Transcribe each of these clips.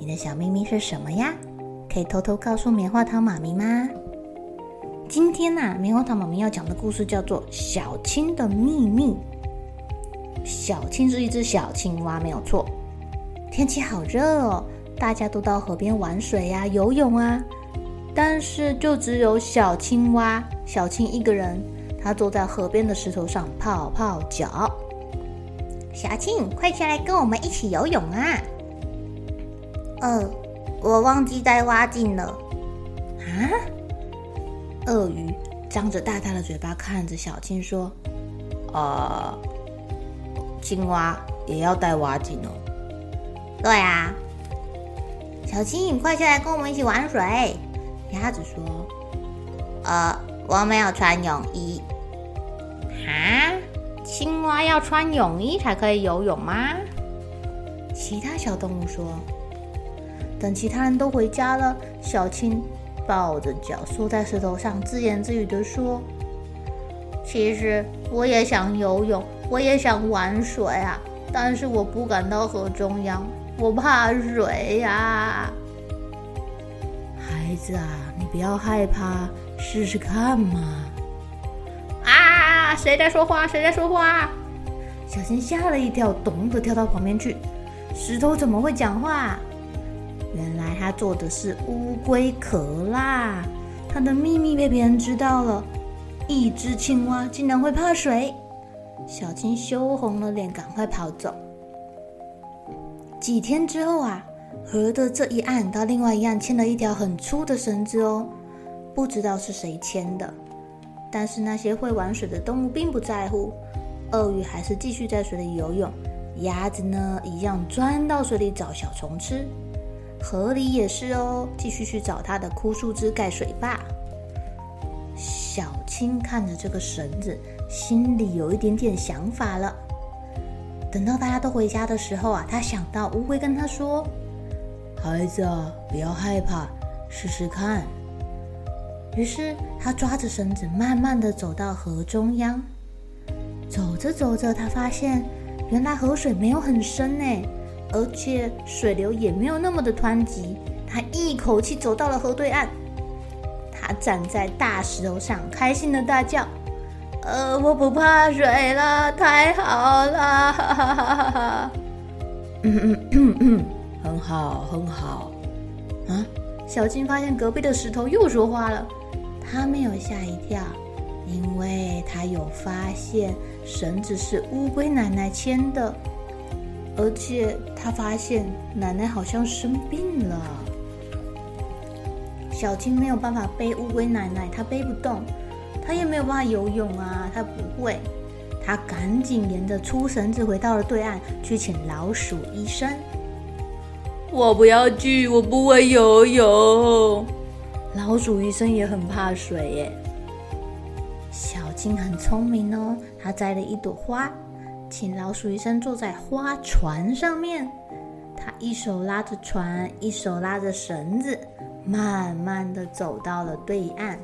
你的小秘密是什么呀？可以偷偷告诉棉花糖妈咪吗？今天呐、啊，棉花糖妈咪要讲的故事叫做《小青的秘密》。小青是一只小青蛙，没有错。天气好热哦，大家都到河边玩水呀、游泳啊。但是就只有小青蛙小青一个人，她坐在河边的石头上泡泡脚。小青，快下来跟我们一起游泳啊！呃，我忘记带蛙镜了。啊？鳄鱼张着大大的嘴巴看着小青说：“啊、呃，青蛙也要带蛙镜哦。”“对啊。”小青，你快下来跟我们一起玩水。鸭子说：“呃，我没有穿泳衣。”“啊？青蛙要穿泳衣才可以游泳吗？”其他小动物说。等其他人都回家了，小青抱着脚缩在石头上，自言自语地说：“其实我也想游泳，我也想玩水啊，但是我不敢到河中央，我怕水呀。”孩子啊，你不要害怕，试试看嘛！啊，谁在说话？谁在说话？小青吓了一跳，咚的跳到旁边去。石头怎么会讲话？原来他做的是乌龟壳啦！他的秘密被别人知道了。一只青蛙竟然会怕水，小青羞红了脸，赶快跑走。几天之后啊，河的这一岸到另外一岸牵了一条很粗的绳子哦，不知道是谁牵的。但是那些会玩水的动物并不在乎，鳄鱼还是继续在水里游泳，鸭子呢一样钻到水里找小虫吃。河里也是哦，继续去找它的枯树枝盖水坝。小青看着这个绳子，心里有一点点想法了。等到大家都回家的时候啊，他想到乌龟跟他说：“孩子啊，不要害怕，试试看。”于是他抓着绳子，慢慢的走到河中央。走着走着，他发现原来河水没有很深呢。而且水流也没有那么的湍急，他一口气走到了河对岸。他站在大石头上，开心的大叫：“呃，我不怕水了，太好了！”哈哈哈哈哈。嗯嗯嗯嗯，很好，很好。啊！小金发现隔壁的石头又说话了，他没有吓一跳，因为他有发现绳子是乌龟奶奶牵的。而且他发现奶奶好像生病了，小青没有办法背乌龟奶奶，她背不动，她也没有办法游泳啊，她不会。她赶紧沿着粗绳子回到了对岸，去请老鼠医生。我不要去，我不会游泳。老鼠医生也很怕水耶。小青很聪明哦，她摘了一朵花。请老鼠医生坐在花船上面，他一手拉着船，一手拉着绳子，慢慢的走到了对岸。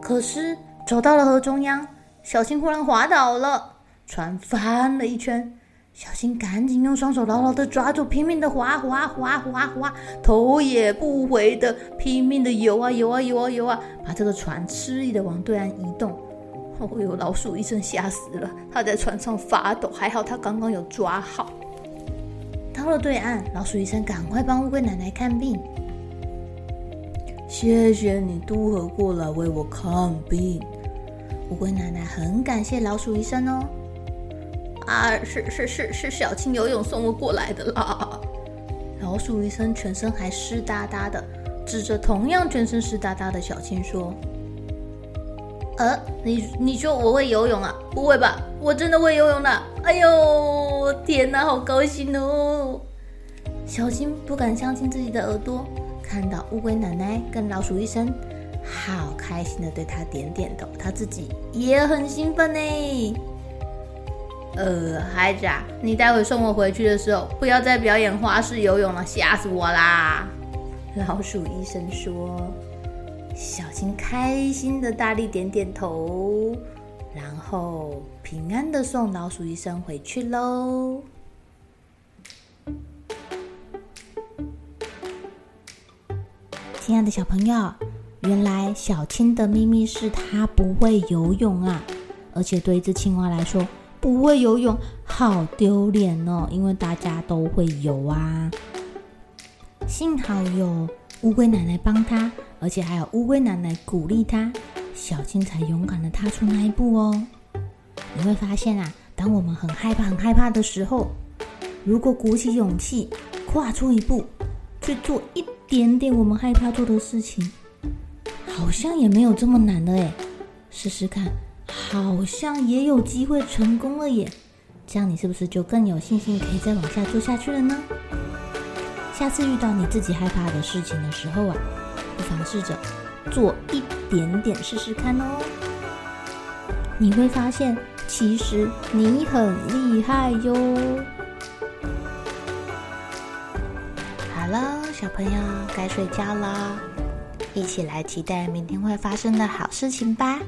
可是走到了河中央，小新忽然滑倒了，船翻了一圈。小新赶紧用双手牢牢的抓住，拼命的划划划划划，头也不回的拼命的游啊游啊游啊游啊，把这个船吃力的往对岸移动。哦哟，老鼠医生吓死了，他在船上发抖，还好他刚刚有抓好。到了对岸，老鼠医生赶快帮乌龟奶奶看病。谢谢你渡河过来为我看病。乌龟奶奶很感谢老鼠医生哦。啊，是是是是，小青游泳送我过来的啦。老鼠医生全身还湿哒哒的，指着同样全身湿哒哒的小青说：“呃，你你说我会游泳啊？不会吧？我真的会游泳的！哎呦，天哪，好高兴哦！”小青不敢相信自己的耳朵，看到乌龟奶奶跟老鼠医生，好开心的对他点点头，他自己也很兴奋呢。呃，孩子啊，你待会送我回去的时候，不要再表演花式游泳了，吓死我啦！老鼠医生说。小青开心的大力点点头，然后平安的送老鼠医生回去喽。亲爱的小朋友，原来小青的秘密是她不会游泳啊，而且对一只青蛙来说，不会游泳好丢脸哦，因为大家都会游啊。幸好有乌龟奶奶帮她，而且还有乌龟奶奶鼓励她，小青才勇敢地踏出那一步哦。你会发现啊，当我们很害怕、很害怕的时候，如果鼓起勇气跨出一步，去做一点点我们害怕做的事情，好像也没有这么难的哎。试试看。好像也有机会成功了耶！这样你是不是就更有信心可以再往下做下去了呢？下次遇到你自己害怕的事情的时候啊，不妨试着做一点点试试看哦。你会发现，其实你很厉害哟。好了，小朋友该睡觉了，一起来期待明天会发生的好事情吧。